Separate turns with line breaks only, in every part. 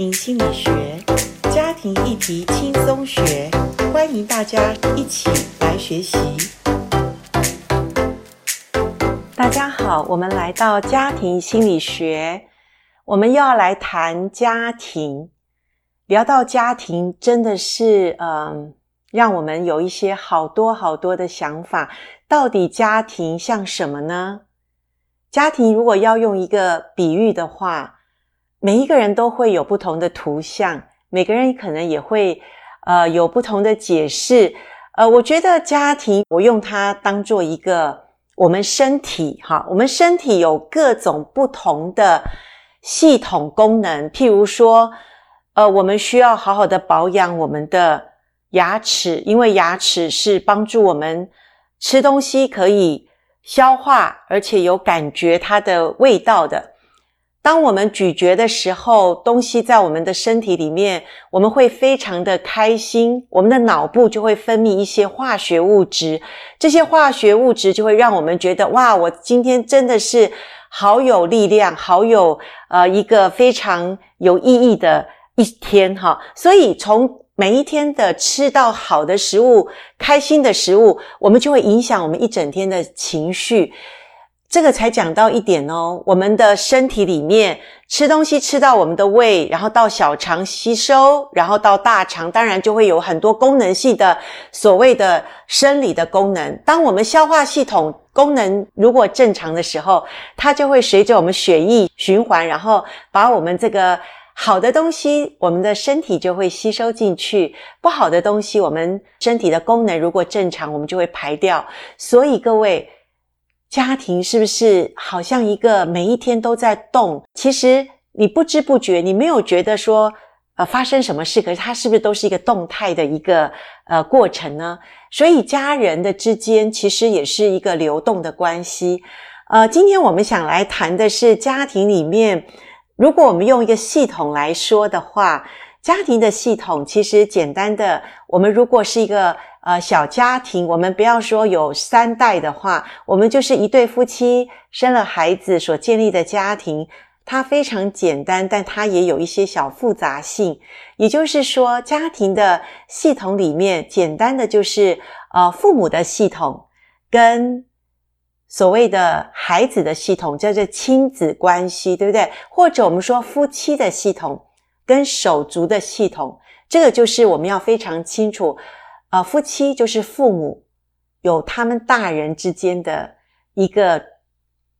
庭心理学，家庭议题轻松学，欢迎大家一起来学习。大家好，我们来到家庭心理学，我们要来谈家庭。聊到家庭，真的是嗯，让我们有一些好多好多的想法。到底家庭像什么呢？家庭如果要用一个比喻的话，每一个人都会有不同的图像，每个人可能也会呃有不同的解释。呃，我觉得家庭，我用它当做一个我们身体哈，我们身体有各种不同的系统功能。譬如说，呃，我们需要好好的保养我们的牙齿，因为牙齿是帮助我们吃东西可以消化，而且有感觉它的味道的。当我们咀嚼的时候，东西在我们的身体里面，我们会非常的开心，我们的脑部就会分泌一些化学物质，这些化学物质就会让我们觉得，哇，我今天真的是好有力量，好有呃一个非常有意义的一天哈。所以从每一天的吃到好的食物，开心的食物，我们就会影响我们一整天的情绪。这个才讲到一点哦，我们的身体里面吃东西吃到我们的胃，然后到小肠吸收，然后到大肠，当然就会有很多功能性的所谓的生理的功能。当我们消化系统功能如果正常的时候，它就会随着我们血液循环，然后把我们这个好的东西，我们的身体就会吸收进去；不好的东西，我们身体的功能如果正常，我们就会排掉。所以各位。家庭是不是好像一个每一天都在动？其实你不知不觉，你没有觉得说，呃，发生什么事，可是它是不是都是一个动态的一个呃过程呢？所以家人的之间其实也是一个流动的关系。呃，今天我们想来谈的是家庭里面，如果我们用一个系统来说的话，家庭的系统其实简单的，我们如果是一个。呃，小家庭，我们不要说有三代的话，我们就是一对夫妻生了孩子所建立的家庭，它非常简单，但它也有一些小复杂性。也就是说，家庭的系统里面，简单的就是呃父母的系统跟所谓的孩子的系统，叫做亲子关系，对不对？或者我们说夫妻的系统跟手足的系统，这个就是我们要非常清楚。啊，夫妻就是父母，有他们大人之间的一个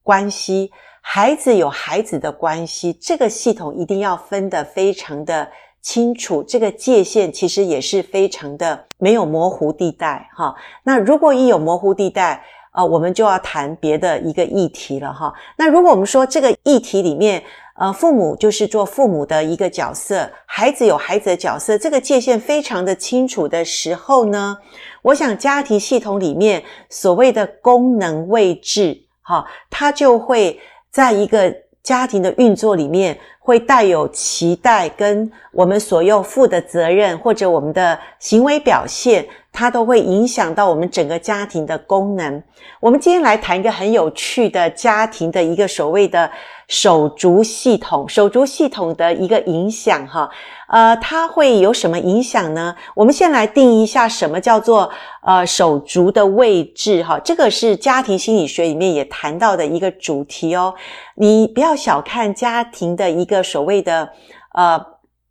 关系，孩子有孩子的关系，这个系统一定要分得非常的清楚，这个界限其实也是非常的没有模糊地带哈。那如果一有模糊地带，呃，我们就要谈别的一个议题了哈。那如果我们说这个议题里面，呃，父母就是做父母的一个角色，孩子有孩子的角色，这个界限非常的清楚的时候呢，我想家庭系统里面所谓的功能位置，哈，它就会在一个家庭的运作里面会带有期待，跟我们所要负的责任或者我们的行为表现，它都会影响到我们整个家庭的功能。我们今天来谈一个很有趣的家庭的一个所谓的。手足系统，手足系统的一个影响，哈，呃，它会有什么影响呢？我们先来定义一下什么叫做呃手足的位置，哈，这个是家庭心理学里面也谈到的一个主题哦。你不要小看家庭的一个所谓的呃，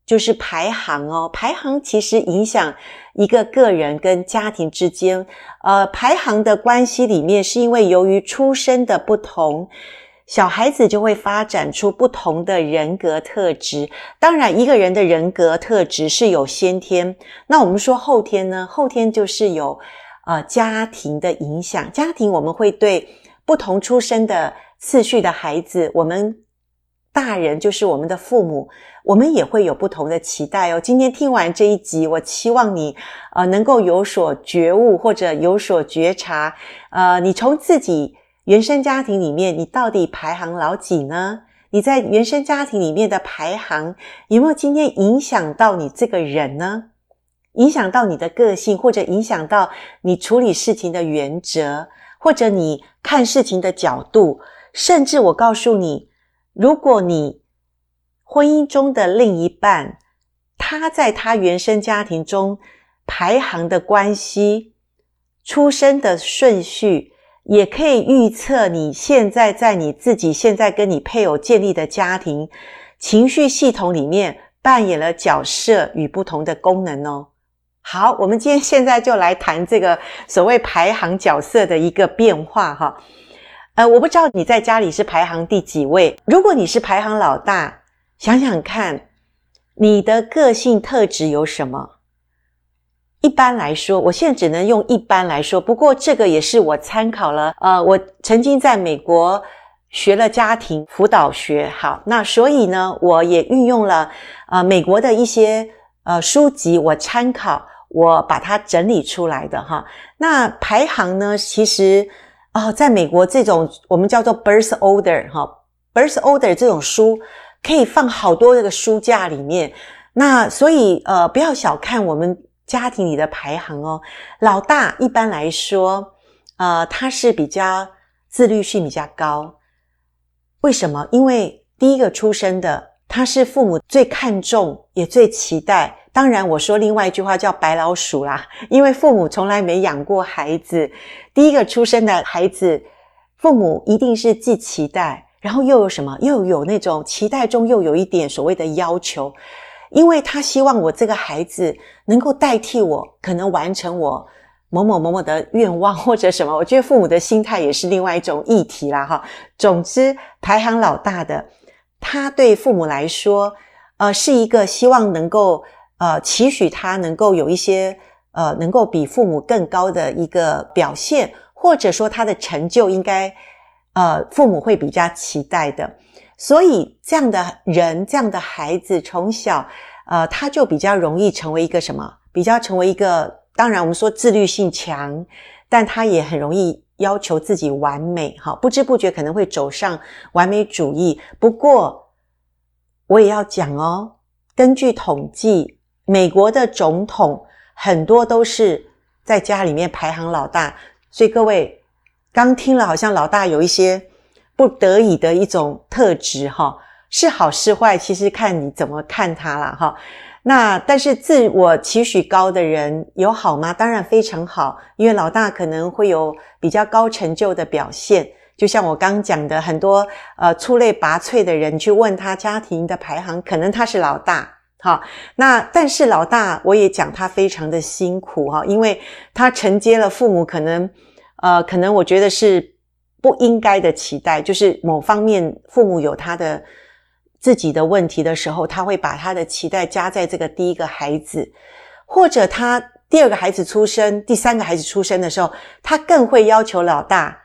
就是排行哦，排行其实影响一个个人跟家庭之间，呃，排行的关系里面是因为由于出生的不同。小孩子就会发展出不同的人格特质。当然，一个人的人格特质是有先天。那我们说后天呢？后天就是有呃家庭的影响。家庭我们会对不同出生的次序的孩子，我们大人就是我们的父母，我们也会有不同的期待哦。今天听完这一集，我期望你呃能够有所觉悟或者有所觉察。呃，你从自己。原生家庭里面，你到底排行老几呢？你在原生家庭里面的排行有没有今天影响到你这个人呢？影响到你的个性，或者影响到你处理事情的原则，或者你看事情的角度，甚至我告诉你，如果你婚姻中的另一半，他在他原生家庭中排行的关系、出生的顺序，也可以预测你现在在你自己现在跟你配偶建立的家庭情绪系统里面扮演了角色与不同的功能哦。好，我们今天现在就来谈这个所谓排行角色的一个变化哈。呃，我不知道你在家里是排行第几位。如果你是排行老大，想想看，你的个性特质有什么？一般来说，我现在只能用一般来说。不过这个也是我参考了。呃，我曾经在美国学了家庭辅导学，好，那所以呢，我也运用了呃美国的一些呃书籍，我参考。我把它整理出来的哈，那排行呢，其实啊、哦，在美国这种我们叫做 birth order 哈，birth order 这种书可以放好多这个书架里面。那所以呃，不要小看我们家庭里的排行哦。老大一般来说，呃，他是比较自律性比较高。为什么？因为第一个出生的，他是父母最看重也最期待。当然，我说另外一句话叫白老鼠啦，因为父母从来没养过孩子，第一个出生的孩子，父母一定是既期待，然后又有什么？又有那种期待中又有一点所谓的要求，因为他希望我这个孩子能够代替我，可能完成我某某某某的愿望或者什么。我觉得父母的心态也是另外一种议题啦，哈。总之，排行老大的，他对父母来说，呃，是一个希望能够。呃，期许他能够有一些呃，能够比父母更高的一个表现，或者说他的成就应该呃，父母会比较期待的。所以这样的人，这样的孩子，从小呃，他就比较容易成为一个什么？比较成为一个，当然我们说自律性强，但他也很容易要求自己完美，哈，不知不觉可能会走上完美主义。不过我也要讲哦，根据统计。美国的总统很多都是在家里面排行老大，所以各位刚听了，好像老大有一些不得已的一种特质哈，是好是坏，其实看你怎么看他了哈。那但是自我期许高的人有好吗？当然非常好，因为老大可能会有比较高成就的表现。就像我刚讲的，很多呃出类拔萃的人，去问他家庭的排行，可能他是老大。好，那但是老大，我也讲他非常的辛苦哈，因为他承接了父母可能，呃，可能我觉得是不应该的期待，就是某方面父母有他的自己的问题的时候，他会把他的期待加在这个第一个孩子，或者他第二个孩子出生，第三个孩子出生的时候，他更会要求老大，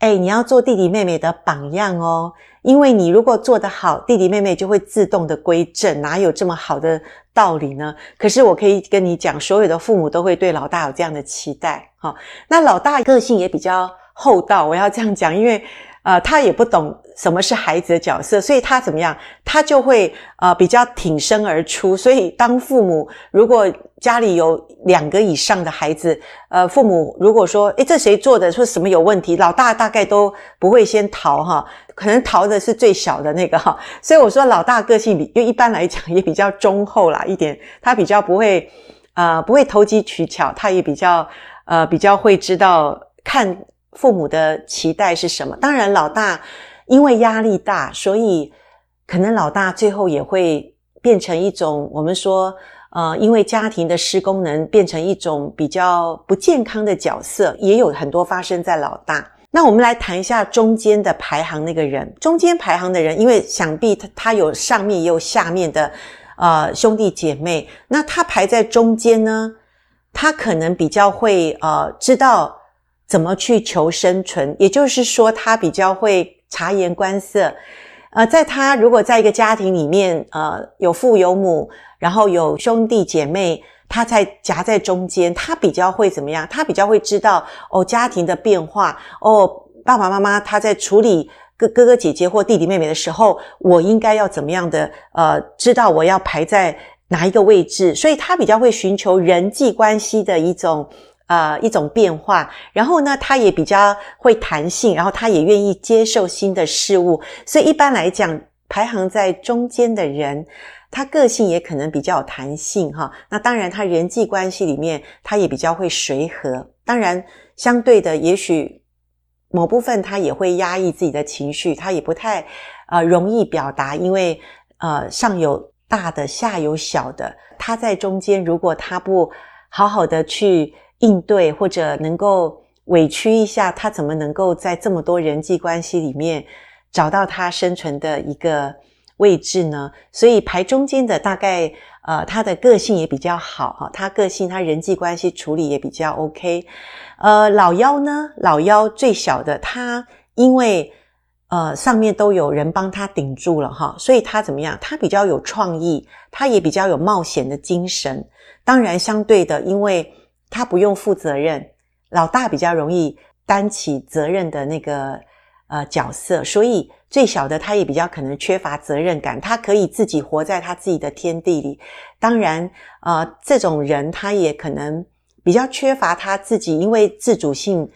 诶，你要做弟弟妹妹的榜样哦。因为你如果做得好，弟弟妹妹就会自动的归正，哪有这么好的道理呢？可是我可以跟你讲，所有的父母都会对老大有这样的期待，哈。那老大个性也比较厚道，我要这样讲，因为。呃，他也不懂什么是孩子的角色，所以他怎么样？他就会呃比较挺身而出。所以当父母如果家里有两个以上的孩子，呃，父母如果说，诶，这谁做的？说什么有问题？老大大概都不会先逃哈，可能逃的是最小的那个哈。所以我说老大个性比，因为一般来讲也比较忠厚啦一点，他比较不会呃不会投机取巧，他也比较呃比较会知道看。父母的期待是什么？当然，老大因为压力大，所以可能老大最后也会变成一种我们说，呃，因为家庭的失功能变成一种比较不健康的角色，也有很多发生在老大。那我们来谈一下中间的排行那个人，中间排行的人，因为想必他他有上面也有下面的呃兄弟姐妹，那他排在中间呢，他可能比较会呃知道。怎么去求生存？也就是说，他比较会察言观色。呃，在他如果在一个家庭里面，呃，有父有母，然后有兄弟姐妹，他在夹在中间，他比较会怎么样？他比较会知道哦，家庭的变化哦，爸爸妈妈他在处理哥哥哥姐姐或弟弟妹妹的时候，我应该要怎么样的？呃，知道我要排在哪一个位置，所以他比较会寻求人际关系的一种。呃，一种变化，然后呢，他也比较会弹性，然后他也愿意接受新的事物，所以一般来讲，排行在中间的人，他个性也可能比较有弹性哈。那当然，他人际关系里面他也比较会随和。当然，相对的，也许某部分他也会压抑自己的情绪，他也不太呃容易表达，因为呃上有大的，下有小的，他在中间，如果他不好好的去应对，或者能够委屈一下，他怎么能够在这么多人际关系里面找到他生存的一个位置呢？所以排中间的大概呃，他的个性也比较好哈，他个性他人际关系处理也比较 OK。呃，老幺呢，老幺最小的他，因为呃上面都有人帮他顶住了哈，所以他怎么样？他比较有创意，他也比较有冒险的精神。当然，相对的，因为他不用负责任。老大比较容易担起责任的那个呃角色，所以最小的他也比较可能缺乏责任感，他可以自己活在他自己的天地里。当然，呃，这种人他也可能比较缺乏他自己，因为自主性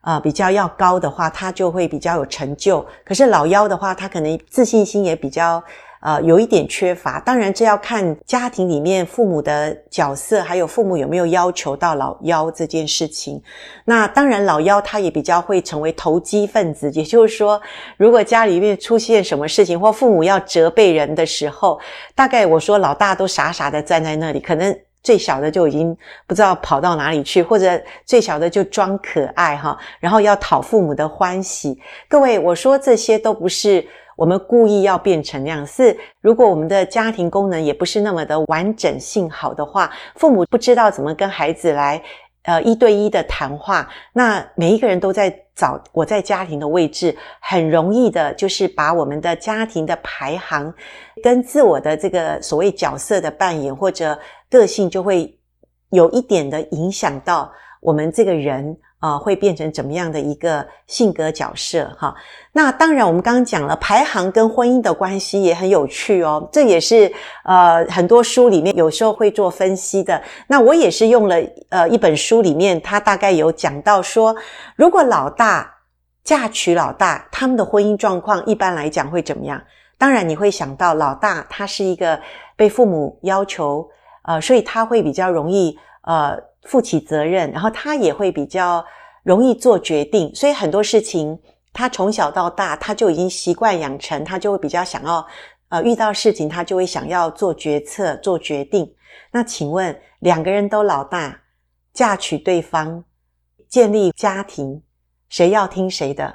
呃比较要高的话，他就会比较有成就。可是老幺的话，他可能自信心也比较。呃，有一点缺乏，当然这要看家庭里面父母的角色，还有父母有没有要求到老幺这件事情。那当然，老幺他也比较会成为投机分子，也就是说，如果家里面出现什么事情，或父母要责备人的时候，大概我说老大都傻傻的站在那里，可能最小的就已经不知道跑到哪里去，或者最小的就装可爱哈，然后要讨父母的欢喜。各位，我说这些都不是。我们故意要变成那样，是如果我们的家庭功能也不是那么的完整性好的话，父母不知道怎么跟孩子来，呃，一对一的谈话，那每一个人都在找我在家庭的位置，很容易的就是把我们的家庭的排行跟自我的这个所谓角色的扮演或者个性，就会有一点的影响到我们这个人。啊、会变成怎么样的一个性格角色？哈，那当然，我们刚刚讲了排行跟婚姻的关系也很有趣哦。这也是呃很多书里面有时候会做分析的。那我也是用了呃一本书里面，他大概有讲到说，如果老大嫁娶老大，他们的婚姻状况一般来讲会怎么样？当然，你会想到老大他是一个被父母要求，呃，所以他会比较容易呃。负起责任，然后他也会比较容易做决定，所以很多事情他从小到大他就已经习惯养成，他就会比较想要，呃，遇到事情他就会想要做决策、做决定。那请问两个人都老大，嫁娶对方，建立家庭，谁要听谁的？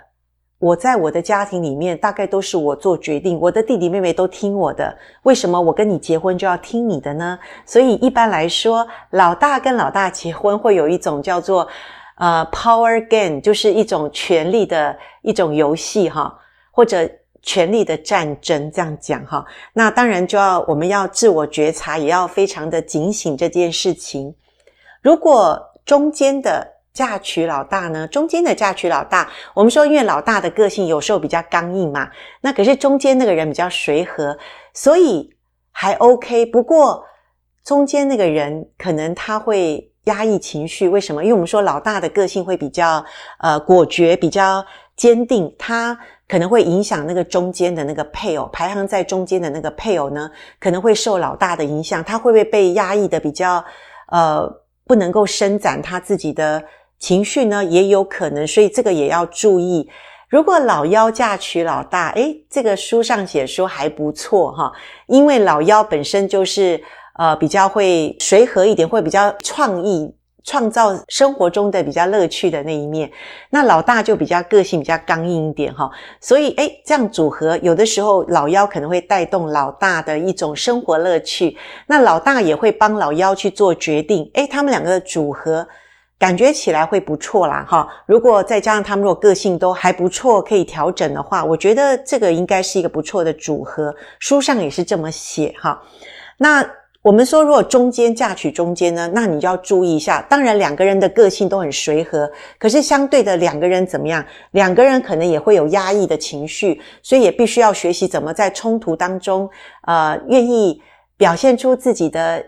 我在我的家庭里面，大概都是我做决定，我的弟弟妹妹都听我的。为什么我跟你结婚就要听你的呢？所以一般来说，老大跟老大结婚会有一种叫做呃 power game，就是一种权力的一种游戏哈，或者权力的战争这样讲哈。那当然就要我们要自我觉察，也要非常的警醒这件事情。如果中间的。嫁娶老大呢？中间的嫁娶老大，我们说，因为老大的个性有时候比较刚硬嘛，那可是中间那个人比较随和，所以还 OK。不过中间那个人可能他会压抑情绪，为什么？因为我们说老大的个性会比较呃果决，比较坚定，他可能会影响那个中间的那个配偶，排行在中间的那个配偶呢，可能会受老大的影响，他会不会被压抑的比较呃不能够伸展他自己的。情绪呢也有可能，所以这个也要注意。如果老幺嫁娶老大，诶，这个书上写说还不错哈，因为老幺本身就是呃比较会随和一点，会比较创意，创造生活中的比较乐趣的那一面。那老大就比较个性比较刚硬一点哈，所以诶，这样组合有的时候老幺可能会带动老大的一种生活乐趣，那老大也会帮老幺去做决定，诶，他们两个的组合。感觉起来会不错啦，哈！如果再加上他们如果个性都还不错，可以调整的话，我觉得这个应该是一个不错的组合。书上也是这么写，哈。那我们说，如果中间嫁娶中间呢，那你就要注意一下。当然，两个人的个性都很随和，可是相对的两个人怎么样？两个人可能也会有压抑的情绪，所以也必须要学习怎么在冲突当中，呃，愿意表现出自己的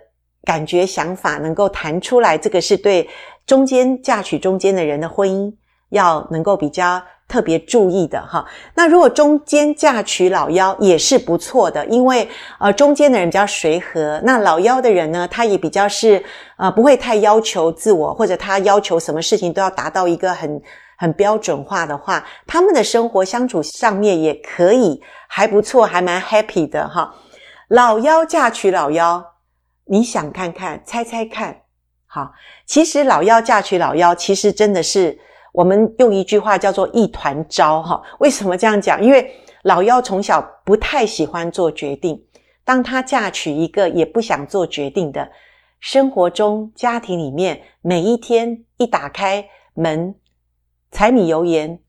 感觉、想法，能够谈出来。这个是对。中间嫁娶中间的人的婚姻要能够比较特别注意的哈。那如果中间嫁娶老幺也是不错的，因为呃中间的人比较随和，那老幺的人呢，他也比较是呃不会太要求自我，或者他要求什么事情都要达到一个很很标准化的话，他们的生活相处上面也可以还不错，还蛮 happy 的哈。老幺嫁娶老幺，你想看看，猜猜看，好，其实老幺嫁娶老幺，其实真的是我们用一句话叫做一团糟哈。为什么这样讲？因为老幺从小不太喜欢做决定，当他嫁娶一个也不想做决定的，生活中家庭里面每一天一打开门。柴米油盐，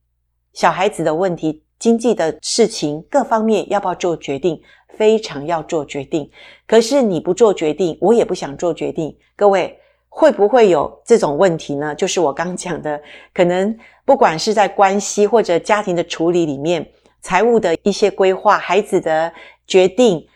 小孩子的问题，经济的事情，各方面要不要做决定？非常要做决定。可是你不做决定，我也不想做决定。各位会不会有这种问题呢？就是我刚讲的，可能不管是在关系或者家庭的处理里面，财务的一些规划，孩子的决定。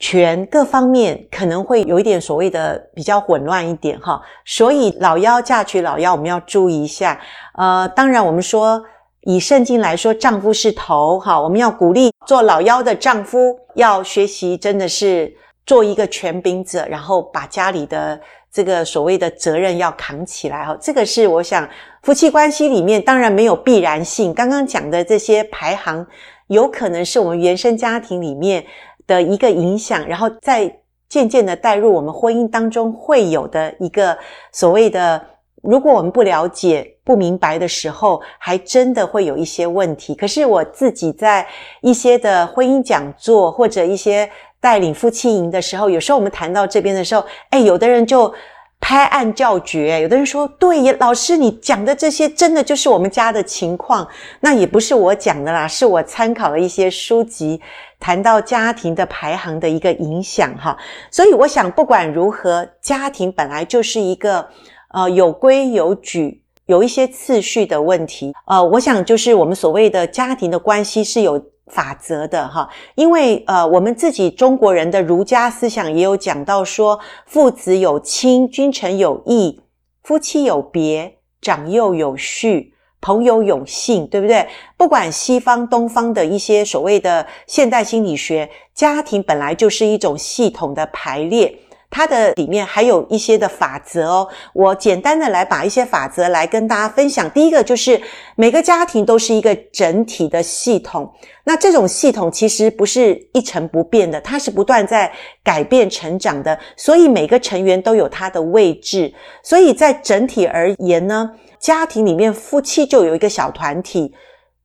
权各方面可能会有一点所谓的比较混乱一点哈，所以老幺嫁娶老幺，我们要注意一下。呃，当然我们说以圣经来说，丈夫是头哈，我们要鼓励做老幺的丈夫要学习，真的是做一个权柄者，然后把家里的这个所谓的责任要扛起来哈。这个是我想夫妻关系里面当然没有必然性，刚刚讲的这些排行，有可能是我们原生家庭里面。的一个影响，然后再渐渐的带入我们婚姻当中会有的一个所谓的，如果我们不了解、不明白的时候，还真的会有一些问题。可是我自己在一些的婚姻讲座或者一些带领夫妻营的时候，有时候我们谈到这边的时候，诶，有的人就拍案叫绝，有的人说：“对呀，老师你讲的这些真的就是我们家的情况。”那也不是我讲的啦，是我参考了一些书籍。谈到家庭的排行的一个影响哈，所以我想不管如何，家庭本来就是一个呃有规有矩、有一些次序的问题。呃，我想就是我们所谓的家庭的关系是有法则的哈，因为呃我们自己中国人的儒家思想也有讲到说，父子有亲，君臣有义，夫妻有别，长幼有序。朋友有信，对不对？不管西方、东方的一些所谓的现代心理学，家庭本来就是一种系统的排列，它的里面还有一些的法则哦。我简单的来把一些法则来跟大家分享。第一个就是每个家庭都是一个整体的系统，那这种系统其实不是一成不变的，它是不断在改变成长的，所以每个成员都有它的位置。所以在整体而言呢，家庭里面，夫妻就有一个小团体，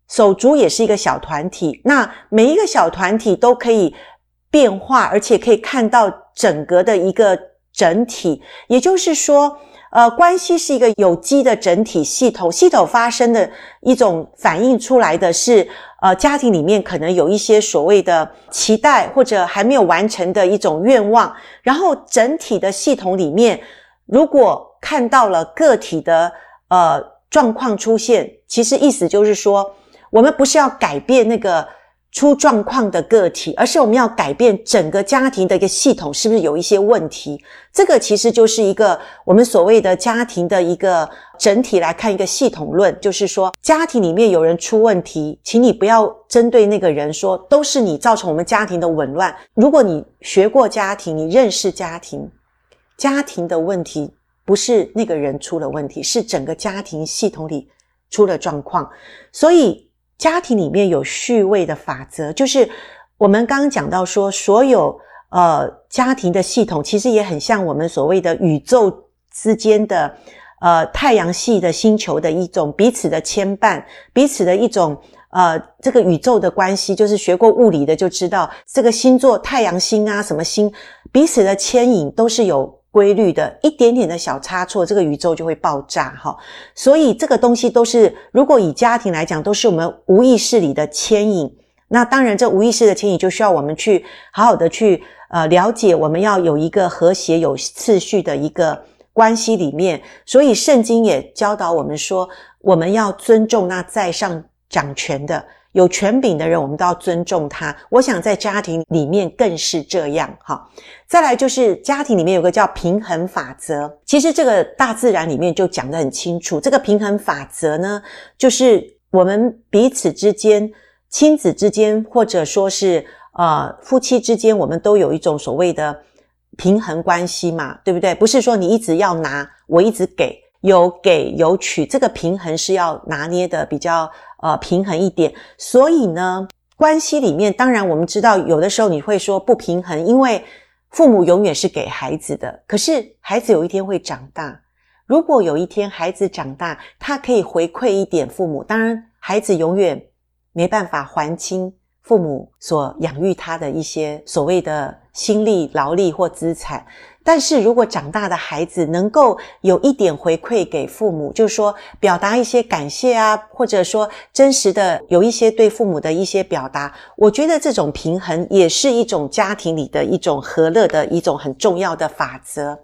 手足也是一个小团体。那每一个小团体都可以变化，而且可以看到整个的一个整体。也就是说，呃，关系是一个有机的整体系统。系统发生的一种反映出来的是，呃，家庭里面可能有一些所谓的期待或者还没有完成的一种愿望。然后整体的系统里面，如果看到了个体的。呃，状况出现，其实意思就是说，我们不是要改变那个出状况的个体，而是我们要改变整个家庭的一个系统，是不是有一些问题？这个其实就是一个我们所谓的家庭的一个整体来看一个系统论，就是说，家庭里面有人出问题，请你不要针对那个人说都是你造成我们家庭的紊乱。如果你学过家庭，你认识家庭，家庭的问题。不是那个人出了问题，是整个家庭系统里出了状况。所以家庭里面有序位的法则，就是我们刚刚讲到说，所有呃家庭的系统其实也很像我们所谓的宇宙之间的呃太阳系的星球的一种彼此的牵绊，彼此的一种呃这个宇宙的关系。就是学过物理的就知道，这个星座太阳星啊什么星彼此的牵引都是有。规律的一点点的小差错，这个宇宙就会爆炸哈。所以这个东西都是，如果以家庭来讲，都是我们无意识里的牵引。那当然，这无意识的牵引就需要我们去好好的去呃了解。我们要有一个和谐、有次序的一个关系里面。所以圣经也教导我们说，我们要尊重那在上掌权的。有权柄的人，我们都要尊重他。我想在家庭里面更是这样。哈，再来就是家庭里面有个叫平衡法则。其实这个大自然里面就讲得很清楚。这个平衡法则呢，就是我们彼此之间、亲子之间，或者说是呃夫妻之间，我们都有一种所谓的平衡关系嘛，对不对？不是说你一直要拿，我一直给，有给有取，这个平衡是要拿捏的比较呃平衡一点。所以呢，关系里面，当然我们知道，有的时候你会说不平衡，因为父母永远是给孩子的，可是孩子有一天会长大。如果有一天孩子长大，他可以回馈一点父母，当然孩子永远没办法还清父母所养育他的一些所谓的心力、劳力或资产。但是如果长大的孩子能够有一点回馈给父母，就是说表达一些感谢啊，或者说真实的有一些对父母的一些表达，我觉得这种平衡也是一种家庭里的一种和乐的一种很重要的法则。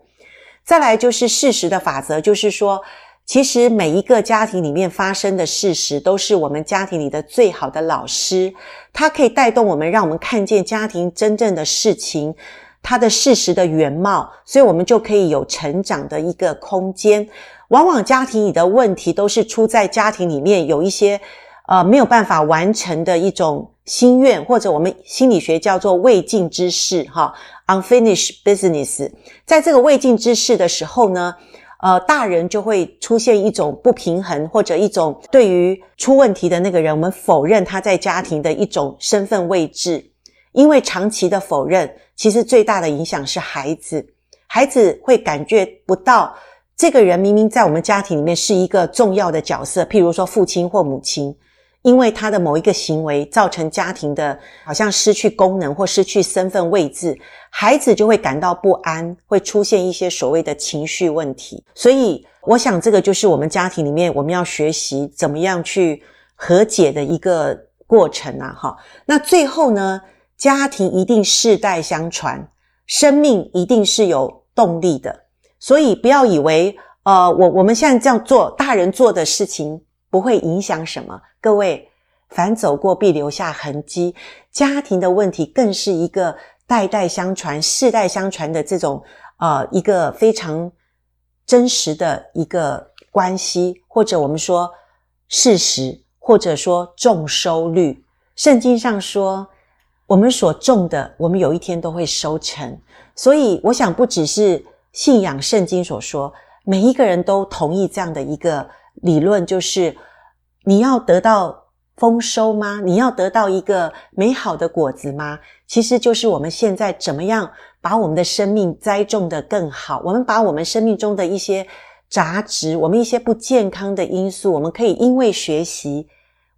再来就是事实的法则，就是说，其实每一个家庭里面发生的事实，都是我们家庭里的最好的老师，它可以带动我们，让我们看见家庭真正的事情。它的事实的原貌，所以我们就可以有成长的一个空间。往往家庭里的问题都是出在家庭里面有一些呃没有办法完成的一种心愿，或者我们心理学叫做未尽之事哈，unfinished business。在这个未尽之事的时候呢，呃，大人就会出现一种不平衡，或者一种对于出问题的那个人，我们否认他在家庭的一种身份位置。因为长期的否认，其实最大的影响是孩子。孩子会感觉不到这个人明明在我们家庭里面是一个重要的角色，譬如说父亲或母亲，因为他的某一个行为造成家庭的好像失去功能或失去身份位置，孩子就会感到不安，会出现一些所谓的情绪问题。所以，我想这个就是我们家庭里面我们要学习怎么样去和解的一个过程啊！哈，那最后呢？家庭一定世代相传，生命一定是有动力的，所以不要以为，呃，我我们现在这样做，大人做的事情不会影响什么。各位，凡走过必留下痕迹，家庭的问题更是一个代代相传、世代相传的这种，呃，一个非常真实的一个关系，或者我们说事实，或者说重收率。圣经上说。我们所种的，我们有一天都会收成。所以，我想不只是信仰圣经所说，每一个人都同意这样的一个理论，就是你要得到丰收吗？你要得到一个美好的果子吗？其实就是我们现在怎么样把我们的生命栽种得更好。我们把我们生命中的一些杂质，我们一些不健康的因素，我们可以因为学习。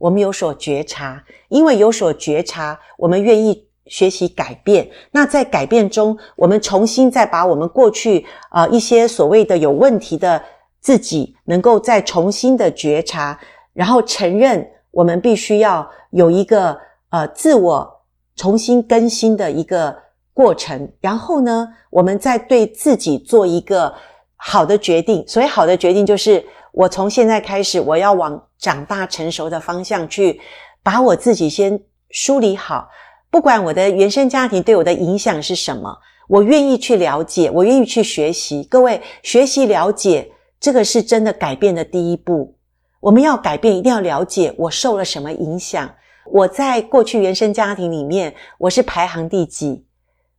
我们有所觉察，因为有所觉察，我们愿意学习改变。那在改变中，我们重新再把我们过去呃一些所谓的有问题的自己，能够再重新的觉察，然后承认我们必须要有一个呃自我重新更新的一个过程。然后呢，我们再对自己做一个好的决定。所以好的决定，就是我从现在开始，我要往。长大成熟的方向去把我自己先梳理好，不管我的原生家庭对我的影响是什么，我愿意去了解，我愿意去学习。各位，学习了解这个是真的改变的第一步。我们要改变，一定要了解我受了什么影响。我在过去原生家庭里面，我是排行第几？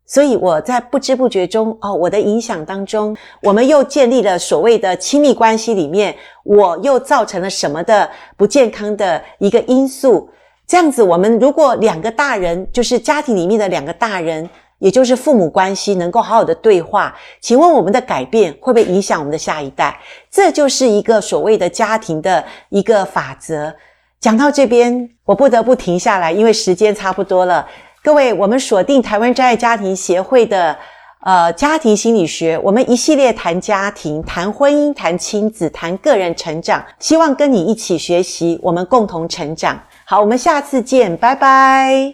所以我在不知不觉中，哦，我的影响当中，我们又建立了所谓的亲密关系里面，我又造成了什么的不健康的一个因素？这样子，我们如果两个大人，就是家庭里面的两个大人，也就是父母关系，能够好好的对话，请问我们的改变会不会影响我们的下一代？这就是一个所谓的家庭的一个法则。讲到这边，我不得不停下来，因为时间差不多了。各位，我们锁定台湾真爱家庭协会的呃家庭心理学，我们一系列谈家庭、谈婚姻、谈亲子、谈个人成长，希望跟你一起学习，我们共同成长。好，我们下次见，拜拜。